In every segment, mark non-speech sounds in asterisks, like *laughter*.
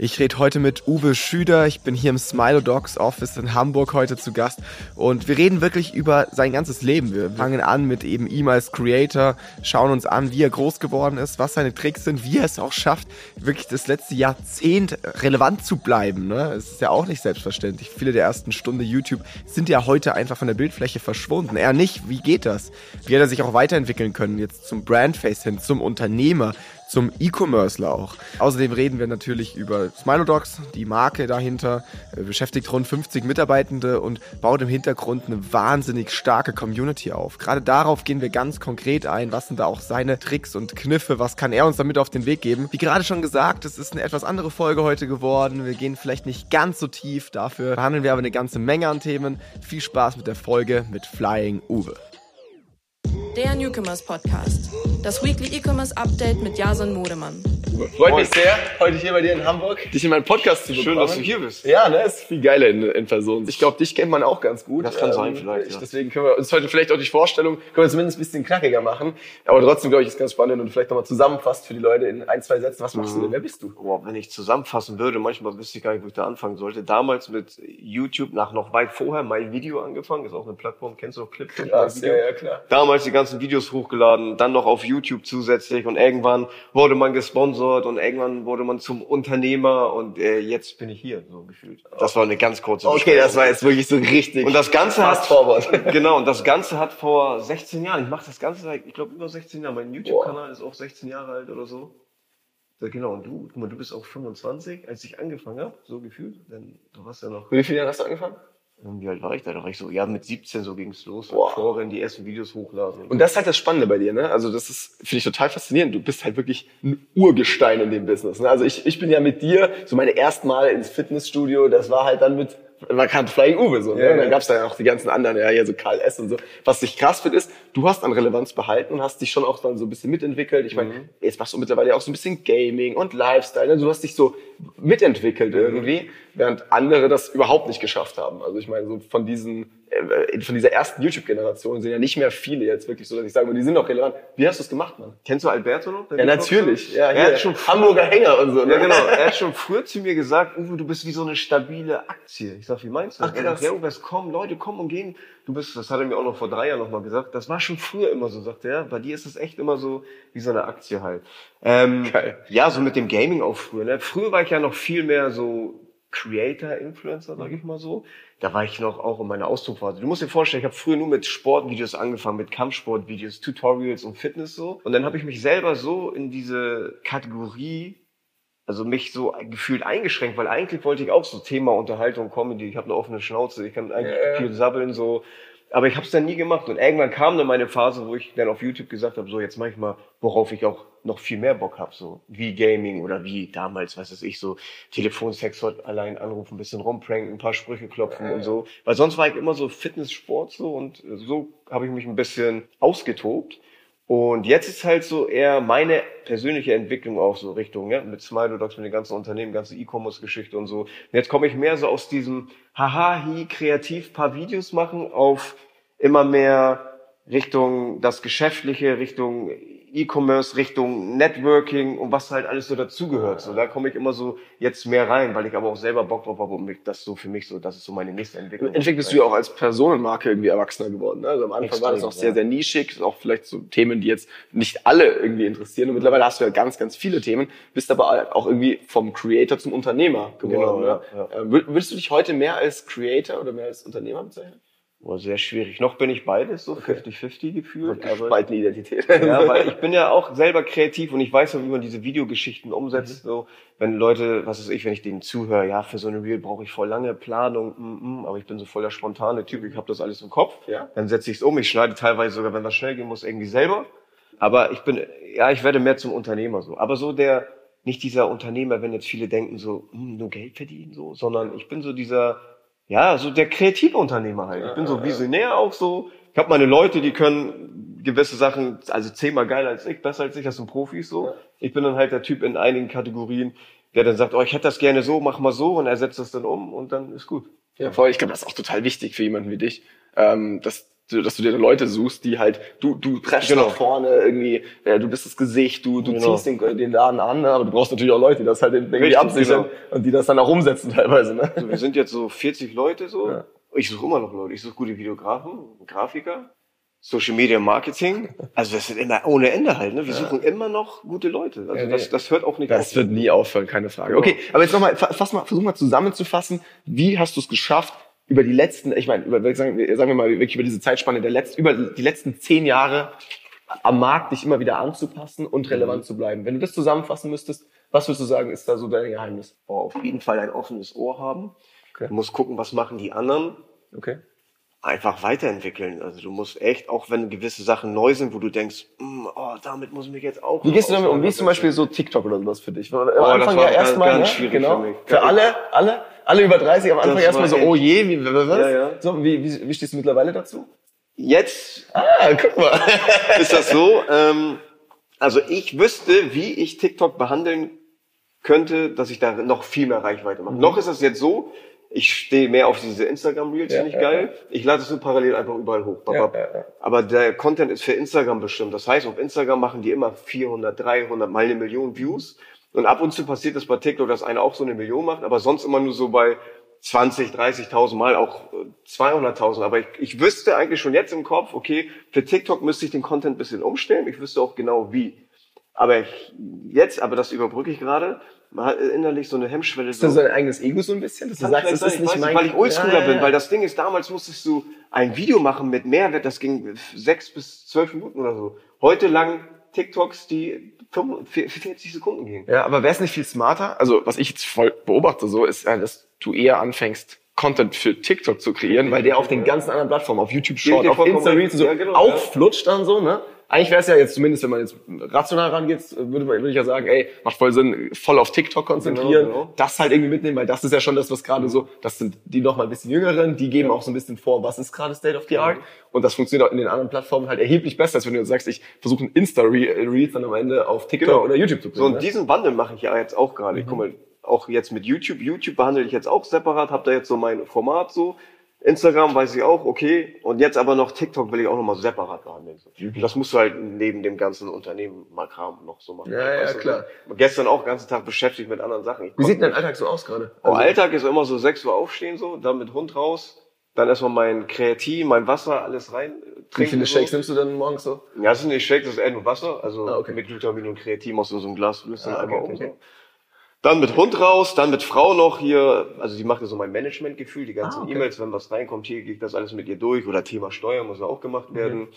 Ich rede heute mit Uwe Schüder. Ich bin hier im Smilo Dogs Office in Hamburg heute zu Gast und wir reden wirklich über sein ganzes Leben. Wir fangen an mit eben ihm als Creator, schauen uns an, wie er groß geworden ist, was seine Tricks sind, wie er es auch schafft, wirklich das letzte Jahrzehnt relevant zu bleiben. Ne? Es ist ja auch nicht selbstverständlich. Viele der ersten Stunde YouTube sind ja heute einfach von der Bildfläche verschwunden. Er nicht. Wie geht das? Wie hat er sich auch weiterentwickeln können, jetzt zum Brandface hin, zum Unternehmer, zum E-Commercer auch. Außerdem reden wir natürlich über Smilodogs, die Marke dahinter, äh, beschäftigt rund 50 Mitarbeitende und baut im Hintergrund eine wahnsinnig starke Community auf. Gerade darauf gehen wir ganz konkret ein. Was sind da auch seine Tricks und Kniffe? Was kann er uns damit auf den Weg geben? Wie gerade schon gesagt, es ist eine etwas andere Folge heute geworden. Wir gehen vielleicht nicht ganz so tief. Dafür behandeln wir aber eine ganze Menge an Themen. Viel Spaß mit der Folge mit Flying Uwe der Newcomers Podcast. Das Weekly E-Commerce Update mit Jason Modemann. Freut mich sehr, heute hier bei dir in Hamburg, dich in meinen Podcast zu bekommen. Schön, dass du hier bist. Ja, ne, ist viel geiler in, in Person. Ich glaube, dich kennt man auch ganz gut. Das kann ähm, sein, vielleicht. Ja. Deswegen können wir uns heute vielleicht auch die Vorstellung, können wir zumindest ein bisschen knackiger machen. Aber trotzdem, glaube ich, ist ganz spannend und vielleicht nochmal zusammenfasst für die Leute in ein, zwei Sätzen. Was machst mhm. du denn? Wer bist du? Boah, wenn ich zusammenfassen würde, manchmal wüsste ich gar nicht, wo ich da anfangen sollte. Damals mit YouTube, nach noch weit vorher, mein Video angefangen. Ist auch eine Plattform, kennst du noch Clip? Ja, ja, klar. Damals die ganzen Videos hochgeladen, dann noch auf YouTube zusätzlich und irgendwann wurde man gesponsert und irgendwann wurde man zum Unternehmer und äh, jetzt bin ich hier, so gefühlt. Das war eine ganz kurze Okay, das war jetzt wirklich so richtig. Und das Ganze hat, forward. *laughs* genau, und das Ganze hat vor 16 Jahren, ich mache das Ganze seit, ich glaube, über 16 Jahren, mein YouTube-Kanal ist auch 16 Jahre alt oder so. Genau, und du, guck mal, du bist auch 25, als ich angefangen habe, so gefühlt, denn du warst ja noch... Wie viele Jahre hast du angefangen? Wie alt war ich da? Da war ich so, ja, mit 17 so ging's los. Wow. Vorrennen, die ersten Videos hochladen. Und, und das ist halt das Spannende bei dir, ne? Also das ist, finde ich total faszinierend. Du bist halt wirklich ein Urgestein in dem Business. Ne? Also ich, ich bin ja mit dir, so meine ersten Mal ins Fitnessstudio, das war halt dann mit man kannte Flying Uwe so. Ne? Ja, und dann gab's da ja auch die ganzen anderen, ja, hier so Karl S. und so. Was dich krass fit ist, du hast an Relevanz behalten und hast dich schon auch dann so ein bisschen mitentwickelt. Ich meine, mhm. jetzt machst du mittlerweile auch so ein bisschen Gaming und Lifestyle. Ne? Du hast dich so mitentwickelt irgendwie, während andere das überhaupt nicht geschafft haben. Also ich meine, so von diesen äh, von dieser ersten YouTube-Generation sind ja nicht mehr viele jetzt wirklich so, dass ich sage, die sind noch relevant. Wie hast du es gemacht, Mann? Kennst du Alberto noch? Ja, natürlich. Ja, er hat schon Hamburger Hänger und so. Ne? Ja, genau. Er hat schon früher zu mir gesagt, Uwe, du bist wie so eine stabile Aktie. Ich sag, wie meinst du? Ach, krass. Ja, Uwe, es kommen Leute, kommen und gehen. Du bist, das hat er mir auch noch vor drei Jahren nochmal gesagt. Das war schon früher immer so, sagt er. Bei dir ist es echt immer so wie so eine Aktie halt. Ähm, Geil. Ja, so mit dem Gaming auch früher. Ne? Früher war ich ja noch viel mehr so Creator, Influencer, sag ich mal so. Da war ich noch auch in meiner Ausdruckphase. Du musst dir vorstellen, ich habe früher nur mit Sportvideos angefangen, mit Kampfsportvideos, Tutorials und Fitness so. Und dann habe ich mich selber so in diese Kategorie, also mich so gefühlt eingeschränkt, weil eigentlich wollte ich auch so Thema Unterhaltung, Comedy, ich habe eine offene Schnauze, ich kann eigentlich yeah. viel sabbeln so aber ich habe es dann nie gemacht. Und irgendwann kam dann meine Phase, wo ich dann auf YouTube gesagt habe, so jetzt mache ich mal, worauf ich auch noch viel mehr Bock habe, so wie Gaming oder wie damals, was weiß ich, so Telefonsex allein anrufen, ein bisschen rumpranken, ein paar Sprüche klopfen und so. Weil sonst war ich immer so Fitness, Sport so und so habe ich mich ein bisschen ausgetobt. Und jetzt ist halt so eher meine persönliche Entwicklung auch so Richtung, ja, mit Smilodogs, mit den ganzen Unternehmen, ganze E-Commerce-Geschichte und so. Und jetzt komme ich mehr so aus diesem haha, hi, kreativ paar Videos machen auf immer mehr Richtung das Geschäftliche, Richtung E-Commerce, Richtung Networking und was halt alles so dazugehört. So, da komme ich immer so jetzt mehr rein, weil ich aber auch selber Bock drauf habe und mich, das so für mich so, das ist so meine nächste Entwicklung. Entwickelst du ja auch als Personenmarke irgendwie erwachsener geworden. Ne? Also am Anfang Extrem, war das auch sehr, sehr nischig, auch vielleicht so Themen, die jetzt nicht alle irgendwie interessieren. Und mittlerweile hast du ja ganz, ganz viele Themen, bist aber auch irgendwie vom Creator zum Unternehmer geworden. Genau, ja, ja. Äh, würdest du dich heute mehr als Creator oder mehr als Unternehmer bezeichnen? Boah, sehr schwierig. Noch bin ich beides so 50-50 okay. gefühlt. Gespaltene Identität. ja, weil ich bin ja auch *laughs* selber kreativ und ich weiß ja, wie man diese Videogeschichten umsetzt. Mhm. So, wenn Leute, was weiß ich, wenn ich denen zuhöre, ja, für so eine Reel brauche ich voll lange Planung, mm, mm, aber ich bin so voll der spontane Typ, ich habe das alles im Kopf. Ja. Dann setze ich es um. Ich schneide teilweise sogar, wenn was schnell gehen muss, irgendwie selber. Aber ich bin, ja, ich werde mehr zum Unternehmer so. Aber so der, nicht dieser Unternehmer, wenn jetzt viele denken so, hm, nur Geld verdienen so, sondern ich bin so dieser ja, so der kreative Unternehmer halt. Ich bin so visionär auch so. Ich habe meine Leute, die können gewisse Sachen, also zehnmal geiler als ich, besser als ich, das sind Profis so. Ich bin dann halt der Typ in einigen Kategorien, der dann sagt, oh, ich hätte das gerne so, mach mal so und er setzt das dann um und dann ist gut. Ja, voll. Ich glaube, das ist auch total wichtig für jemanden wie dich, ähm, dass dass du dir Leute suchst, die halt, du, du preschst genau. nach vorne irgendwie, ja, du bist das Gesicht, du, du genau. ziehst den, den Laden an, ne? aber du brauchst natürlich auch Leute, die das halt irgendwie Richtig, absichern genau. und die das dann auch umsetzen teilweise. Ne? Also wir sind jetzt so 40 Leute so. Ja. Ich suche immer noch Leute. Ich suche gute Videografen, Grafiker, Social Media Marketing. Also das ist immer ohne Ende halt. Ne? Wir ja. suchen immer noch gute Leute. Also ja, das, das hört auch nicht das auf. Das wird nie aufhören, keine Frage. Genau. Okay, aber jetzt nochmal, fass mal, versuch mal zusammenzufassen. Wie hast du es geschafft, über die letzten, ich meine, über, sagen, sagen wir mal wirklich über diese Zeitspanne der letzten, über die letzten zehn Jahre am Markt dich immer wieder anzupassen und relevant mhm. zu bleiben. Wenn du das zusammenfassen müsstest, was würdest du sagen, ist da so dein Geheimnis? Oh, auf jeden Fall ein offenes Ohr haben. Okay. Du musst gucken, was machen die anderen. Okay. Einfach weiterentwickeln. Also du musst echt, auch wenn gewisse Sachen neu sind, wo du denkst, mm, oh, damit muss ich mich jetzt auch. Wie gehst du damit um? Wie ist zum Beispiel so TikTok oder sowas für dich? Am oh, Anfang ja erstmal, ganz, ganz schwierig genau. für mich. Für alle, alle? Alle über 30 am Anfang erstmal so, oh je, wie, was? Ja, ja. So, wie, wie, wie stehst du mittlerweile dazu? Jetzt, ah, guck mal, *laughs* ist das so, ähm, also ich wüsste, wie ich TikTok behandeln könnte, dass ich da noch viel mehr Reichweite mache. Mhm. Noch ist das jetzt so, ich stehe mehr auf diese Instagram-Reels, ja, finde ich ja, geil. Ja. Ich lade es nur parallel einfach überall hoch. Aber der Content ist für Instagram bestimmt. Das heißt, auf Instagram machen die immer 400, 300, mal eine Million Views. Und ab und zu passiert es bei TikTok, dass einer auch so eine Million macht, aber sonst immer nur so bei 20, 30.000 Mal, auch 200.000. Äh, aber ich, ich wüsste eigentlich schon jetzt im Kopf, okay, für TikTok müsste ich den Content ein bisschen umstellen. Ich wüsste auch genau wie. Aber ich, jetzt, aber das überbrücke ich gerade, man hat innerlich so eine Hemmschwelle. Ist das so ein eigenes Ego so ein bisschen? Dass du sagst, das ist nicht mein... Weil ich Oldschooler ja, ja, ja. bin, weil das Ding ist, damals musstest du ein Video machen mit Mehrwert, das ging sechs bis zwölf Minuten oder so. Heute lang TikToks, die 40 Sekunden gehen. Ja, aber wäre es nicht viel smarter? Also, was ich jetzt voll beobachte so, ist, dass du eher anfängst, Content für TikTok zu kreieren, weil der auf den ganzen anderen Plattformen, auf YouTube Short, auf Insta Reels so ja, genau, auch ja. flutscht dann so, ne? Eigentlich wäre es ja jetzt zumindest, wenn man jetzt rational rangeht, würde, man, würde ich ja sagen, ey, macht voll Sinn, voll auf TikTok konzentrieren, genau, genau. das halt irgendwie mitnehmen, weil das ist ja schon das, was gerade so, das sind die noch mal ein bisschen jüngeren, die geben ja. auch so ein bisschen vor, was ist gerade State of the Art. Ja. Und das funktioniert auch in den anderen Plattformen halt erheblich besser, als wenn du sagst, ich versuche ein Insta-Reels dann am Ende auf TikTok genau. oder YouTube zu bringen. So, und ne? diesen Wandel mache ich ja jetzt auch gerade. Mhm. Ich guck mal, auch jetzt mit YouTube. YouTube behandle ich jetzt auch separat, habe da jetzt so mein Format so. Instagram weiß ich auch, okay. Und jetzt aber noch TikTok will ich auch nochmal separat behandeln. Mhm. Das musst du halt neben dem ganzen Unternehmen Makram noch so machen. Ja, ja, klar. Du? Gestern auch den ganzen Tag beschäftigt mit anderen Sachen. Wie sieht dein Alltag so aus gerade? Oh, also Alltag ist immer so 6 Uhr aufstehen, so, dann mit Hund raus, dann erstmal mein Kreativ, mein Wasser, alles rein. Wie viele Shakes nimmst du dann morgens so? Ja, das sind nicht Shakes, das ist eher nur Wasser. Also ah, okay. mit Glutamin und Kreativ aus so einem Glas löst dann ah, okay, einmal okay, um. So. Dann mit Hund raus, dann mit Frau noch hier, also die macht ja so mein Managementgefühl, die ganzen ah, okay. E-Mails, wenn was reinkommt, hier geht das alles mit ihr durch oder Thema Steuer muss ja auch gemacht werden. Mhm.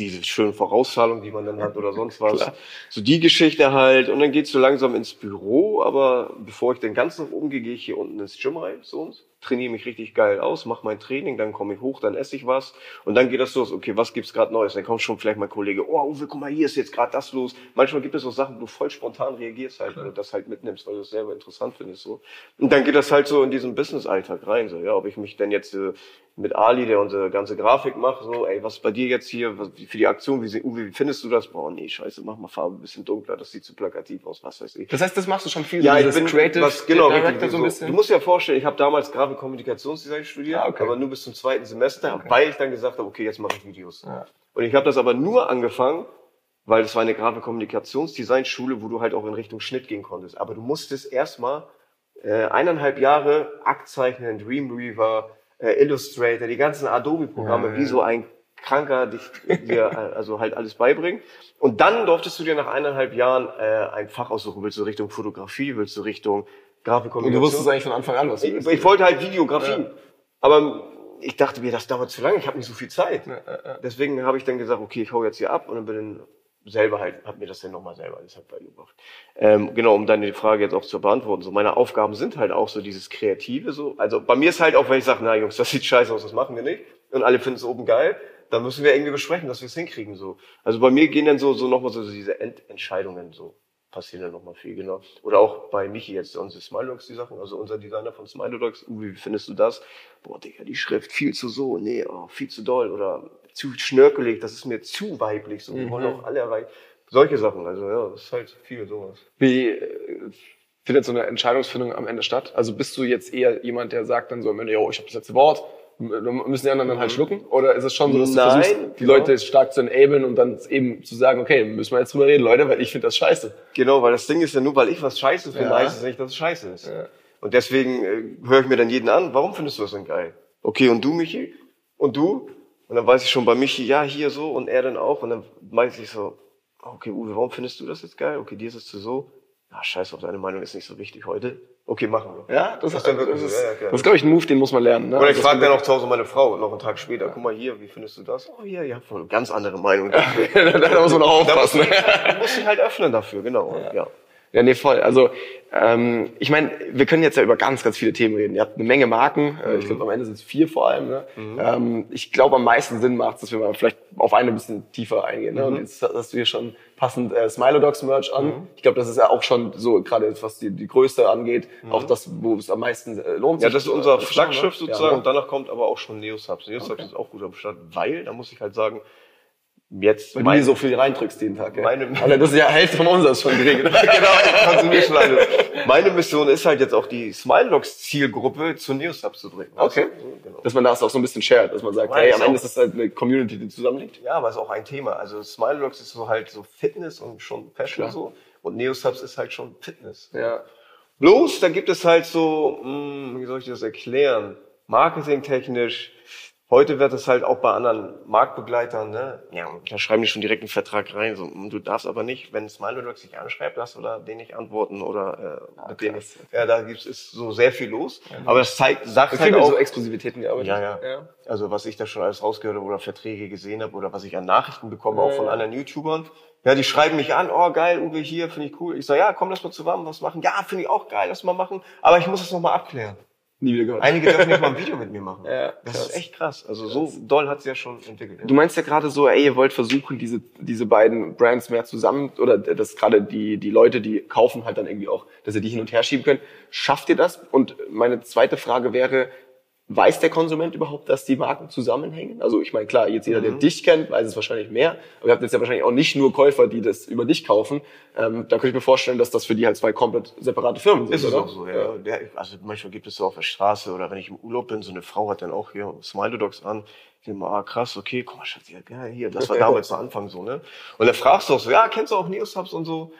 Diese schönen Vorauszahlungen, die man dann hat oder sonst was. Klar. So die Geschichte halt und dann geht's so langsam ins Büro, aber bevor ich den ganz nach oben gehe, gehe ich hier unten ins Gym rein zu uns trainiere mich richtig geil aus, mache mein Training, dann komme ich hoch, dann esse ich was und dann geht das los. Okay, was gibt's gerade Neues? Dann kommt schon vielleicht mein Kollege, oh Uwe, guck mal, hier ist jetzt gerade das los. Manchmal gibt es auch Sachen, wo du voll spontan reagierst halt, wenn du das halt mitnimmst, weil du es selber interessant findest so. Und dann geht das halt so in diesen Business-Alltag rein, so ja, ob ich mich denn jetzt äh, mit Ali, der unsere ganze Grafik macht, so, ey, was bei dir jetzt hier, was, für die Aktion, wie, wie findest du das? Boah, nee, scheiße, mach mal Farbe ein bisschen dunkler, das sieht zu plakativ aus, was weiß ich. Das heißt, das machst du schon viel, ja, so ich bin, Creative was, genau, richtig, so ein bisschen. Du musst dir ja vorstellen, ich habe damals Grafik-Kommunikationsdesign studiert, ah, okay. aber nur bis zum zweiten Semester, okay. weil ich dann gesagt habe, okay, jetzt mache ich Videos. Ja. Und ich habe das aber nur angefangen, weil das war eine Grafik-Kommunikationsdesign-Schule, wo du halt auch in Richtung Schnitt gehen konntest. Aber du musstest erstmal äh, eineinhalb Jahre Akt zeichnen, Dreamweaver, äh, Illustrator, die ganzen Adobe-Programme, ja, wie so ein Kranker dich dir *laughs* äh, also halt alles beibringen. Und dann durftest du dir nach eineinhalb Jahren äh, ein Fach aussuchen. Willst du Richtung Fotografie, willst du Richtung Grafikkommunikation? Und du wusstest eigentlich von Anfang an, was du willst. Ich, ich wollte halt Videografie. Ja. Aber ich dachte mir, das dauert zu lange, ich habe nicht so viel Zeit. Ja, Deswegen habe ich dann gesagt, okay, ich hau jetzt hier ab und dann bin selber halt, hab mir das dann nochmal selber alles halt beigebracht. Ähm, genau, um deine Frage jetzt auch zu beantworten. So, meine Aufgaben sind halt auch so dieses Kreative so. Also bei mir ist halt auch, wenn ich sage, na Jungs, das sieht scheiße aus, das machen wir nicht. Und alle finden es oben geil, dann müssen wir irgendwie besprechen, dass wir es hinkriegen so. Also bei mir gehen dann so, so nochmal so diese Entscheidungen so passieren dann nochmal viel, genau. Oder auch bei Michi jetzt, unsere Smiledogs, die Sachen, also unser Designer von Smiledogs, wie findest du das? Boah, Digga, die Schrift viel zu so, nee, oh, viel zu doll oder zu schnörkelig, das ist mir zu weiblich, so, wir wollen mhm. auch alle erreichen. Solche Sachen, also ja, das ist halt viel sowas. Wie äh, findet so eine Entscheidungsfindung am Ende statt? Also bist du jetzt eher jemand, der sagt dann so am Ende, yo, ich habe das letzte Wort, müssen die anderen dann halt schlucken? Oder ist es schon so, dass du Nein, versuchst, die genau. Leute stark zu enablen und dann eben zu sagen, okay, müssen wir jetzt drüber reden, Leute, weil ich finde das scheiße. Genau, weil das Ding ist ja nur, weil ich was scheiße finde, Ja. heißt es nicht, dass es scheiße ist. Und deswegen äh, höre ich mir dann jeden an, warum findest du das denn geil? Okay, und du, Michi? Und du? Und dann weiß ich schon bei Michi, ja, hier so und er dann auch. Und dann weiß ich so, okay, Uwe, warum findest du das jetzt geil? Okay, dir ist es zu so. Ja, scheiß auf, deine Meinung ist nicht so wichtig heute. Okay, machen wir. Ja, das, Das ist, das ist, ja, ja, das ist, glaube ich, ein Move, den muss man lernen. Ne? Oder ich Das- frage dann auch zu Hause meine Frau, noch einen Tag später, guck mal hier, wie findest du das? Oh, hier, ja, voll ganz andere Meinung. *laughs* da muss man auch aufpassen. ne? Du musst dich halt öffnen dafür, genau. Ja. Ja, nee, voll. Also ähm, ich meine, wir können jetzt ja über ganz, ganz viele Themen reden. Ihr habt eine Menge Marken. Äh, Ich glaube, am Ende sind es vier vor allem. Ne? Ähm, ich glaube, am meisten Sinn macht dass wir mal vielleicht auf eine ein bisschen tiefer eingehen. Ne? Und jetzt hast du hier schon passend äh, Smilodogs Merch an. Ich glaube, das ist ja auch schon so, gerade was die, die Größe angeht, auch das, wo es am meisten äh, lohnt. Ja, das ist unser äh, zu schauen, Flaggschiff ne? sozusagen Ja, und danach kommt aber auch schon Neosubs. Neosubs ist auch gut am Start, weil, da muss ich halt sagen, jetzt Weil du mein- dir so viel reindrückst jeden Tag. Ja? Meine- Alter, das ist ja Hälfte von uns ist schon geregelt. *laughs* genau, schon. Meine Mission ist halt jetzt auch die Smiledogs Zielgruppe zu Neosubs zu bringen. Okay. du? So, genau. Dass man das auch so ein bisschen shared, dass man sagt, Weil hey, am Ende ist das halt eine Community, die zusammenliegt. Ja, aber ist auch ein Thema. Also Smiledogs ist so halt so Fitness und schon Fashion Klar. so. Und Neosubs ist halt schon Fitness. Ja. Bloß, da gibt es halt so, mh, wie soll ich das erklären? Marketingtechnisch. Heute wird es halt auch bei anderen Marktbegleitern, ne? Ja, da schreiben die schon direkt einen Vertrag rein. So, mh, du darfst aber nicht, wenn Smiledogs sich anschreibt, darfst du da den nicht antworten oder äh, mit denen. Ja, da gibt's ist so sehr viel los. Aber das zeigt, sagt Es halt ja auch, so Exklusivitäten gearbeitet. ja, ja, ja. Also was ich da schon alles rausgehört habe oder Verträge gesehen habe oder was ich an Nachrichten bekomme, auch von Ja. anderen YouTubern. Ja, die schreiben mich an, oh geil, Uwe hier, finde ich cool. Ich sage, ja, komm, lass mal zusammen was machen. Ja, finde ich auch geil, lass mal machen. Aber ich muss es nochmal abklären. Nie wieder gehört. Einige dürfen nicht mal ein *laughs* Video mit mir machen. Ja, das krass. ist echt krass. Also so doll hat sie ja schon entwickelt. Du meinst ja gerade so, ey, ihr wollt versuchen, diese, diese beiden Brands mehr zusammen, oder dass gerade die, die Leute, die kaufen halt dann irgendwie auch, dass ihr die hin und her schieben könnt. Schafft ihr das? Und meine zweite Frage wäre, weiß der Konsument überhaupt, dass die Marken zusammenhängen? Also ich meine, klar, jetzt jeder, der dich kennt, weiß es wahrscheinlich mehr, aber ihr habt jetzt ja wahrscheinlich auch nicht nur Käufer, die das über dich kaufen. Ähm, da könnte ich mir vorstellen, dass das für die halt zwei komplett separate Firmen sind, Ist es oder? auch so, ja. Der, also manchmal gibt es so auf der Straße oder wenn ich im Urlaub bin, so eine Frau hat dann auch hier Smile Dogs an. Ich denke mal, ah krass, okay, guck mal, Schatz, ja geil, hier, das war *laughs* damals zu Anfang so, ne? Und dann fragst du auch so, ja, kennst du auch Neosubs und so?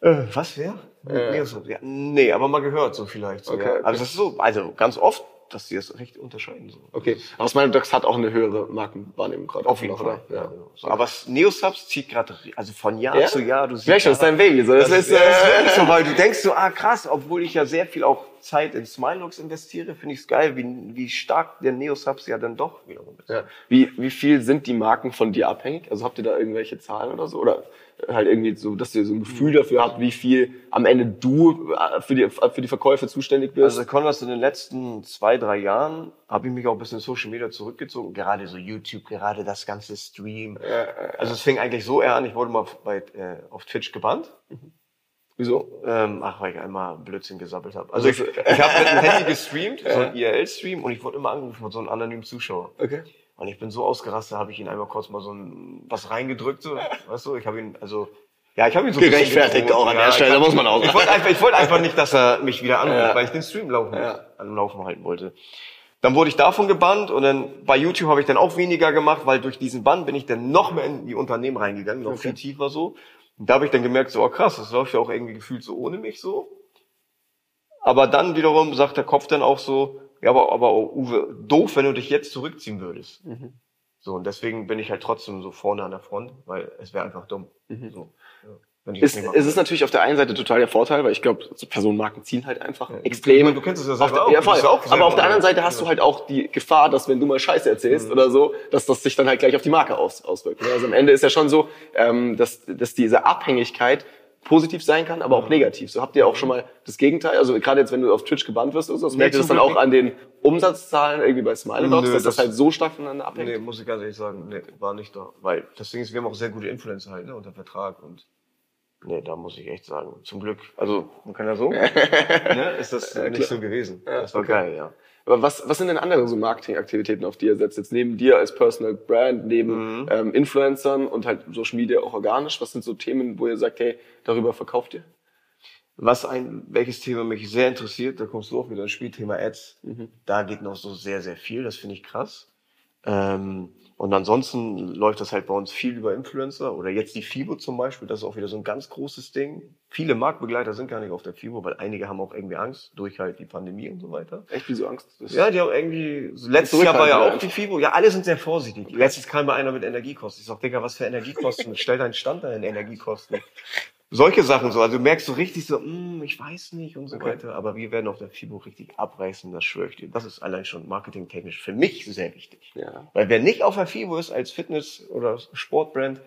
Äh, was, wer? Neosubs, ja. Nee, aber mal gehört so vielleicht. So, Okay, ja. okay. Also das ist so, also ganz oft, dass die das recht unterscheiden. So. Okay, aber Smilodogs hat auch eine höhere Markenwahrnehmung gerade. Auf jeden noch, Fall. oder? Ja. genau. So, aber Neosubs zieht gerade, also von Jahr Ja? zu Jahr, du siehst. Vielleicht das ist dein Baby. So. Das, Das ist, ja, das ist äh, so, weil du denkst so, ah krass, obwohl ich ja sehr viel auch Zeit in Smiledogs investiere, finde ich es geil, wie, wie stark der Neosubs ja dann doch wiederum ist. Ja. Wie, wie viel sind die Marken von dir abhängig? Also habt ihr da irgendwelche Zahlen oder so? Oder halt irgendwie so, dass ihr so ein Gefühl dafür habt, wie viel am Ende du äh, für die, für die Verkäufe zuständig bist? Also Converse in den letzten zwei, drei Jahren habe ich mich auch ein bisschen in Social Media zurückgezogen, gerade so YouTube, gerade das ganze Stream. Also es fing eigentlich so eher an, ich wurde mal bei, äh, auf Twitch gebannt. Wieso? Ähm, ach, weil ich einmal Blödsinn gesammelt habe. Also ich, ich habe mit dem *laughs* Handy gestreamt, so ein IRL-Stream, und ich wurde immer angerufen von so einem anonymen Zuschauer. Okay. Und ich bin so ausgerastet, habe ich ihn einmal kurz mal so ein, was reingedrückt, so, weißt du, ich habe ihn, also, ja, ich habe ihn so Gerechtfertigt auch an der Ja, Stelle, ich hab- muss man auch Ich wollte einfach, ich wollte einfach nicht, dass er mich wieder anruft, Ja. weil ich den Stream laufen, Ja. am Laufen halten wollte. Dann wurde ich davon gebannt und dann bei YouTube habe ich dann auch weniger gemacht, weil durch diesen Bann bin ich dann noch mehr in die Unternehmen reingegangen, noch viel tiefer so. Und da habe ich dann gemerkt, so, oh krass, das läuft ja auch irgendwie gefühlt so ohne mich so. Aber dann wiederum sagt der Kopf dann auch so, ja, aber, aber oh, Uwe, doof, wenn du dich jetzt zurückziehen würdest. So, und deswegen bin ich halt trotzdem so vorne an der Front, weil es wäre einfach dumm. So. Wenn ich Ist, es ist natürlich auf der einen Seite total der Vorteil, weil ich glaube, so Personenmarken ziehen halt einfach Ich extrem. meine, du kennst es ja selber auch. ja, voll. ja auch Aber auf der anderen. Seite hast du halt auch die Gefahr, dass wenn du mal Scheiße erzählst Mhm. oder so, dass das sich dann halt gleich auf die Marke aus, auswirkt. ne? Also am Ende ist ja schon so, ähm, dass, dass diese Abhängigkeit positiv sein kann, Mhm. aber auch negativ. So habt ihr auch schon mal das Gegenteil. Also gerade jetzt, wenn du auf Twitch gebannt wirst oder so, das Nee, merkt ihr das dann auch an den Umsatzzahlen irgendwie bei Smiley Dogs, Nö, dass das, das- halt so stark voneinander abhängt. Nee, muss ich ganz ehrlich sagen, nee, war nicht da. Weil das Ding ist, wir haben auch sehr gute Influencer halt, ne, unter Vertrag und nee, da muss ich echt sagen, zum Glück, also man kann ja so, *laughs* ne, ist das nicht so gewesen. das war geil, ja. Aber was, was sind denn andere so Marketingaktivitäten, auf die ihr setzt? Jetzt neben dir als Personal Brand, neben Mhm. ähm, Influencern und halt Social Media auch organisch. Was sind so Themen, wo ihr sagt, hey, darüber verkauft ihr? Was ein, welches Thema mich sehr interessiert, da kommst du auch wieder ins Spiel, Thema Ads. Mhm. Da geht noch so sehr, sehr viel, das finde ich krass. Ähm, und ansonsten läuft das halt bei uns viel über Influencer oder jetzt die FIBO zum Beispiel, das ist auch wieder so ein ganz großes Ding. Viele Marktbegleiter sind gar nicht auf der FIBO, weil einige haben auch irgendwie Angst durch halt die Pandemie und so weiter. Echt, wieso Angst? Das Ja, die haben irgendwie, letztes Jahr war ja auch die FIBO, ja, alle sind sehr vorsichtig. Letztens kam mal einer mit Energiekosten. Ich sag, Digga, was für Energiekosten? Stell deinen Stand an in Energiekosten. Solche Sachen so, also du merkst so richtig so, hm, ich weiß nicht und so Okay. weiter, aber wir werden auf der FIBO richtig abreißen, das schwöre ich dir. Das ist allein schon marketingtechnisch für mich sehr wichtig. Ja. Weil wer nicht auf der FIBO ist als Fitness- oder Sportbrand,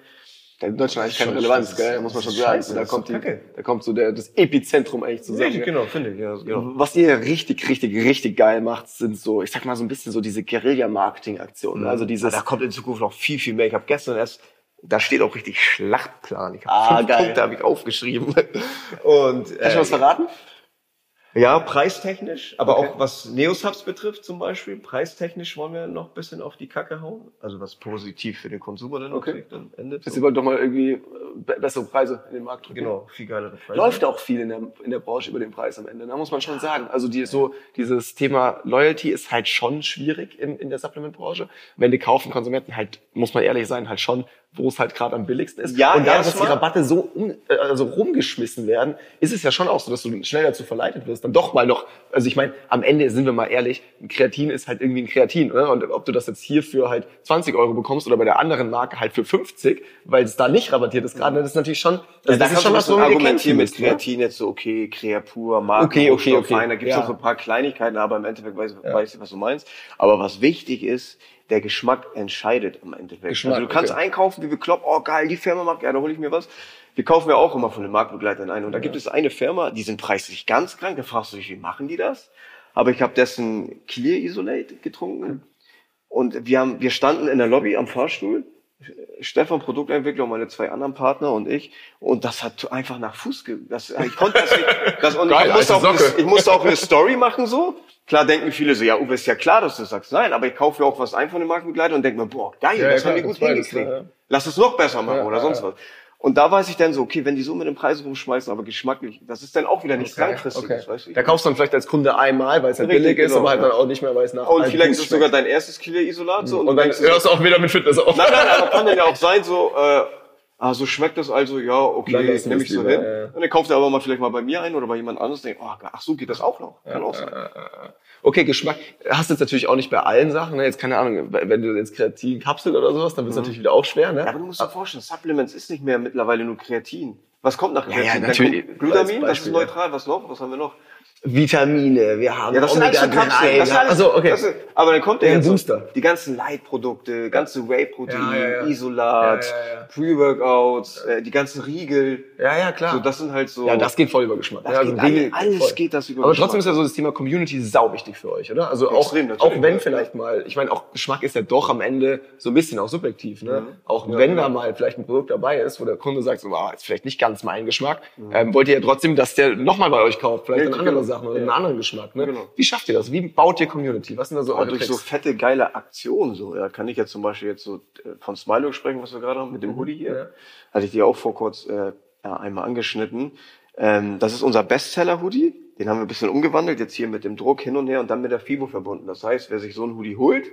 in Deutschland eigentlich keine Relevanz, gell? Muss man schon sagen. scheiße, Da kommt, die, da kommt so der, das Epizentrum eigentlich zusammen. richtig, gell? genau, finde ich, ja, genau. Was ihr richtig, richtig, richtig geil macht, sind so, ich sag mal so ein bisschen so diese Guerilla-Marketing-Aktionen. Also dieses, da kommt in Zukunft noch viel, viel mehr. Ich habe gestern erst, da steht auch richtig Schlachtplan. Ich habe Ah, fünf geil. Punkte habe ich aufgeschrieben. *laughs* Und kannst du äh, was verraten? ja, preistechnisch, aber Okay. auch was Neosubs betrifft zum Beispiel, preistechnisch wollen wir noch ein bisschen auf die Kacke hauen. Also was positiv für den Konsumer dann Okay. dann endet. Jetzt ihr wollt doch mal irgendwie äh, be- bessere Preise in den Markt drücken. Genau, viel geilere Preise. Läuft auch viel in der, in der Branche über den Preis am Ende. Da muss man schon sagen. Also die, so, dieses Thema Loyalty ist halt schon schwierig in, in der Supplement-Branche. Wenn die kaufen Konsumenten halt, muss man ehrlich sein, halt schon, wo es halt gerade am billigsten ist. Ja, und da, dass die Rabatte so um, äh, also rumgeschmissen werden, ist es ja schon auch so, dass du schnell dazu verleitet wirst, dann doch mal noch, also ich meine, am Ende sind wir mal ehrlich, ein Kreatin ist halt irgendwie ein Kreatin. Oder? Und ob du das jetzt hier für halt 20 Euro bekommst oder bei der anderen Marke halt für 50, weil es da nicht rabattiert ist gerade, das ist natürlich schon, also Ja, da das ist schon du was, wo wir argumentieren kämpfen mit ne? Kreatin jetzt so, okay, Creapur, Marken, Okay, okay, okay. Fein, da gibt's Ja. noch so ein paar Kleinigkeiten, aber im Endeffekt weiß, weiß ich, was du meinst. Aber was wichtig ist, der Geschmack entscheidet am Endeffekt. Geschmack, also du kannst okay. einkaufen, wie wir kloppen, oh geil, die Firma macht, ja, da hole ich mir was. Wir kaufen ja auch immer von den Marktbegleitern ein. Und da gibt es eine Firma, die sind preislich ganz krank, da fragst du dich, wie machen die das? Aber ich habe dessen Clear Isolate getrunken. Und wir haben, wir standen in der Lobby am Fahrstuhl. Stefan, Produktentwickler und meine zwei anderen Partner und ich. Und das hat einfach nach Fuß ge das, Ich konnte das nicht. Das, und Geil, ich, musste auch eine, ich musste auch eine Story machen so. Klar denken viele so, ja, Uwe, ist ja klar, dass du das sagst. Nein, aber ich kaufe ja auch was ein von den Markenbegleitern und denke mir, boah, geil, Ja, ja, das klar, haben die das gut hingekriegt. ja, ja. Lass es noch besser machen Ja, oder ja, sonst ja. was. Und da weiß ich dann so, okay, wenn die so mit den Preisen rumschmeißen, aber geschmacklich, das ist dann auch wieder nichts Okay, langfristiges, okay. weißt du? Da kaufst du dann vielleicht als Kunde einmal, weil es halt billig ist, genau, aber halt ja. dann auch nicht mehr, weil es nach und vielleicht ist es sogar dein erstes Killer-Isolat so. Und dann denkst du so, hörst du auch wieder mit Fitness auf. Nein, nein, aber kann dann ja auch sein, so, äh, ah, so schmeckt das also, ja, okay, nehme ich so lieber, hin. ja, ja. Und dann kauft er aber mal vielleicht mal bei mir ein oder bei jemand anderes, denkt, oh, ach so, geht das auch noch. Kann auch sein. Okay, Geschmack. Hast du jetzt natürlich auch nicht bei allen Sachen. Ne? Jetzt keine Ahnung, wenn du jetzt Kreatin Kapsel oder sowas, dann wird es natürlich wieder auch schwer. Ne? Ja, aber du musst dir vorstellen, Supplements ist nicht mehr mittlerweile nur Kreatin. Was kommt nach Ja, ja, Kreatin? Dann natürlich. Glutamin, das ist neutral. Was noch? Was haben wir noch? Vitamine, wir haben Ja, das sind alles Kapseln. Das alles, also, okay. sind, aber dann kommt ja Ja, jetzt so Booster. die ganzen Light-Produkte, ganze Whey-Protein, Ja, ja. Isolat. Pre-Workouts, äh, die ganzen Riegel. ja, ja, klar. So, das sind halt so. ja, das geht voll über Geschmack. Das ja, also geht alle- alles voll. geht das über Aber Geschmack. trotzdem ist ja so das Thema Community sau wichtig für euch, oder? Also auch, Extrem, natürlich, auch wenn vielleicht mal, ich meine, auch Geschmack ist ja doch am Ende so ein bisschen auch subjektiv, ne? Mhm. Auch wenn genau. da mal vielleicht ein Produkt dabei ist, wo der Kunde sagt, so, ah, ist vielleicht nicht ganz mein Geschmack, Mhm. ähm, wollt ihr ja trotzdem, dass der nochmal bei euch kauft, vielleicht Richtig, dann andere. Sachen oder Ja. einen anderen Geschmack, ne? Genau. Wie schafft ihr das? Wie baut ihr Community? Was sind da so eure durch so Tricks? fette, geile Aktionen, so, ja, kann ich jetzt zum Beispiel jetzt so äh, von Smilo sprechen, was wir gerade haben, mit dem Hoodie hier. Mhm. ja. Hatte ich dir auch vor kurz äh, einmal angeschnitten. Ähm, das ist unser Bestseller-Hoodie. Den haben wir ein bisschen umgewandelt, jetzt hier mit dem Druck hin und her und dann mit der FIBO verbunden. Das heißt, wer sich so ein Hoodie holt,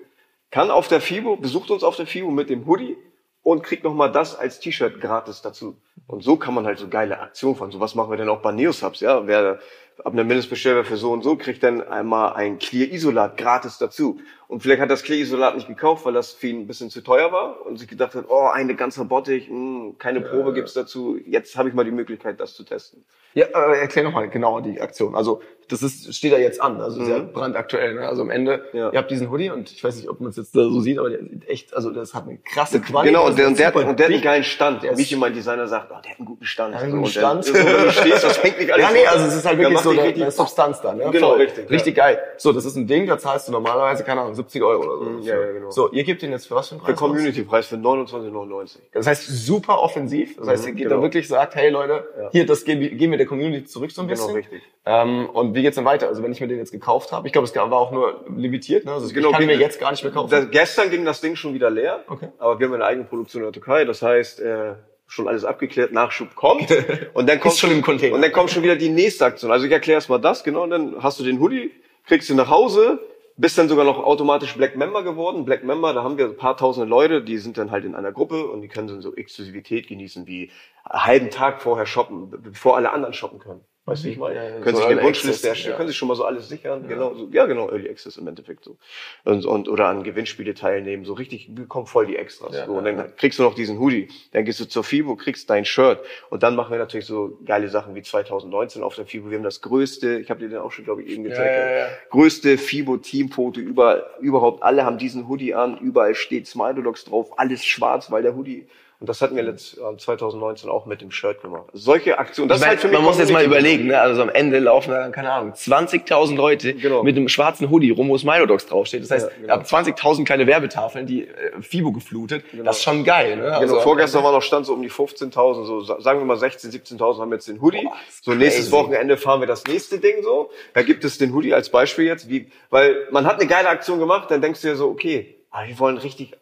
kann auf der FIBO, besucht uns auf der FIBO mit dem Hoodie und kriegt nochmal das als T-Shirt gratis dazu. Und so kann man halt so geile Aktionen fahren. So was machen wir denn auch bei Neosubs, ja? Wer ab einer Mindestbestellwert für so und so kriegt dann einmal ein Clear Isolat gratis dazu. Und vielleicht hat das Clear Isolat nicht gekauft, weil das für ihn ein bisschen zu teuer war und sich gedacht hat, oh, eine ganze Bottich, mh, keine Probe gibt's dazu. Jetzt habe ich mal die Möglichkeit, das zu testen. Ja, äh, erklär nochmal genauer die Aktion. Also das ist, steht da jetzt an, also Mhm. sehr brandaktuell. Ne? Also am Ende, Ja. ihr habt diesen Hoodie und ich weiß nicht, ob man es jetzt so sieht, aber der sieht echt, also das hat eine krasse Qualität. Genau, und der, und der, hat- und der hat einen geilen Stand. Der ist- Michi, mein Designer, sagt, oh, der hat einen guten Stand. Ja, einen guten Stand. Der, so, wenn du stehst, das hängt nicht alles Ja, nee, also es ist halt Der wirklich so eine Substanz da. Ne? Genau, Voll. richtig, Richtig geil. So, das ist ein Ding, da zahlst du normalerweise, keine Ahnung, 70 Euro oder so. Mhm, ja, ja, genau. So, ihr gebt den jetzt für was für einen Für Preis? Community-Preis für 29,99. Das heißt, super offensiv. Das heißt, ihr Mhm, geht genau. da wirklich sagt, hey Leute, Ja. hier, das geben, geben wir der Community zurück so ein Genau, bisschen. richtig. Ähm, und wie geht's denn weiter? Also wenn ich mir den jetzt gekauft habe, ich glaube, es war auch nur limitiert, ne? Also Genau, ich kann ihn mir jetzt gar nicht mehr kaufen. Das, gestern ging das Ding schon wieder leer. Okay. Aber wir haben eine eigene Produktion in der Türkei. Das heißt, äh, schon alles abgeklärt, Nachschub kommt *laughs* und dann kommt schon im Container. und dann kommt schon wieder die nächste Aktion. Also ich erkläre erst mal das, genau, und dann hast du den Hoodie, kriegst du nach Hause, bist dann sogar noch automatisch Black Member geworden. Black Member, da haben wir ein paar tausende Leute, die sind dann halt in einer Gruppe und die können dann so Exklusivität genießen, wie einen halben Tag vorher shoppen, bevor alle anderen shoppen können. Wie ich meine? Ja, ja, können so sich eine Wunschliste erstellen, ja. können sich schon mal so alles sichern, genau, so, ja genau, Early Access im Endeffekt so. Und, und oder an Gewinnspiele teilnehmen, so richtig bekommen voll die Extras. Ja, so. Und ja, dann kriegst du noch diesen Hoodie, dann gehst du zur FIBO, kriegst dein Shirt und dann machen wir natürlich so geile Sachen wie 2019 auf der FIBO. Wir haben das größte, ich habe dir den auch schon, glaube ich, eben gezeigt, ja, ja. größte FIBO-Teamfoto über, überhaupt. Alle haben diesen Hoodie an, überall steht Smilodogs drauf, alles schwarz, weil der Hoodie und das hatten wir letzt, äh, 2019 auch mit dem Shirt gemacht. Solche Aktionen, das Ich meine, ist halt für mich man muss jetzt mal überlegen, ne? also am Ende laufen da, keine Ahnung, 20.000 Leute Genau. mit einem schwarzen Hoodie rum, wo Smilodogs draufsteht. Das heißt, Ja, genau. ab 20.000 kleine Werbetafeln, die äh, FIBO geflutet. Das ist schon geil. Ne? Genau, vorgestern war noch Stand so um die 15.000, so sa- sagen wir mal 16, 17.000 haben jetzt den Hoodie. Boah, so nächstes crazy. Wochenende fahren wir das nächste Ding so. Da gibt es den Hoodie als Beispiel jetzt, wie, weil man hat eine geile Aktion gemacht, dann denkst du dir so, okay, aber wir wollen richtig,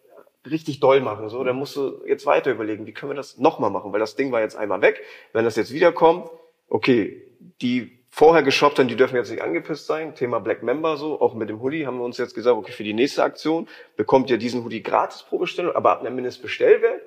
richtig doll machen, so. Dann musst du jetzt weiter überlegen, wie können wir das nochmal machen, weil das Ding war jetzt einmal weg. Wenn das jetzt wiederkommt, okay, die vorher geshoppt haben, die dürfen jetzt nicht angepisst sein. Thema Black Member so, auch mit dem Hoodie haben wir uns jetzt gesagt, okay, für die nächste Aktion bekommt ihr diesen Hoodie gratis pro Bestellung, aber ab einem Mindestbestellwert.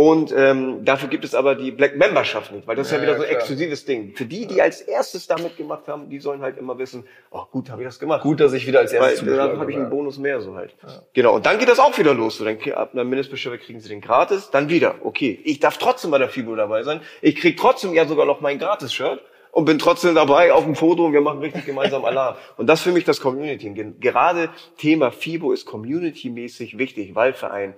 Und ähm, dafür gibt es aber die Black Memberschaft nicht, weil das ist ja, Ja, wieder so ein klar. exklusives Ding. Für die, die als erstes damit gemacht haben, die sollen halt immer wissen, oh gut, habe ich das gemacht. Gut, dass ich wieder als Weil erstes dann zugeschlagen habe ich einen. Bonus mehr so halt. Genau, und dann geht das auch wieder los. So, dann ab einer Mindestbestellung kriegen sie den gratis, dann wieder. Okay, ich darf trotzdem bei der FIBO dabei sein. Ich krieg trotzdem ja sogar noch mein Gratis-Shirt und bin trotzdem dabei auf dem Foto und wir machen richtig gemeinsam Alarm. *laughs* Und das ist für mich das Community. Ge- Gerade Thema FIBO ist community-mäßig wichtig, weil für ein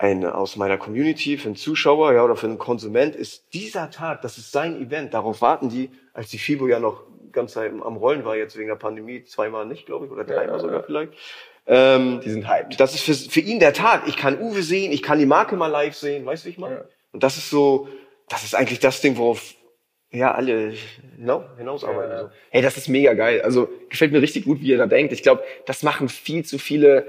ein aus meiner Community, für einen Zuschauer, ja, oder für einen Konsument ist dieser Tag, das ist sein Event. Darauf warten die, als die FIBO ja noch ganz am Rollen war, jetzt wegen der Pandemie, zweimal nicht, glaube ich, oder dreimal ja, sogar ja. vielleicht. Ähm, Die sind hyped. das ist für, für ihn der Tag. Ich kann Uwe sehen, ich kann die Marke mal live sehen, weißt du, wie ich meine? Ja. Und das ist so, das ist eigentlich das Ding, worauf ja alle hinaus, hinausarbeiten. So. Hey, das ist mega geil. Also gefällt mir richtig gut, wie ihr da denkt. Ich glaube, das machen viel zu viele.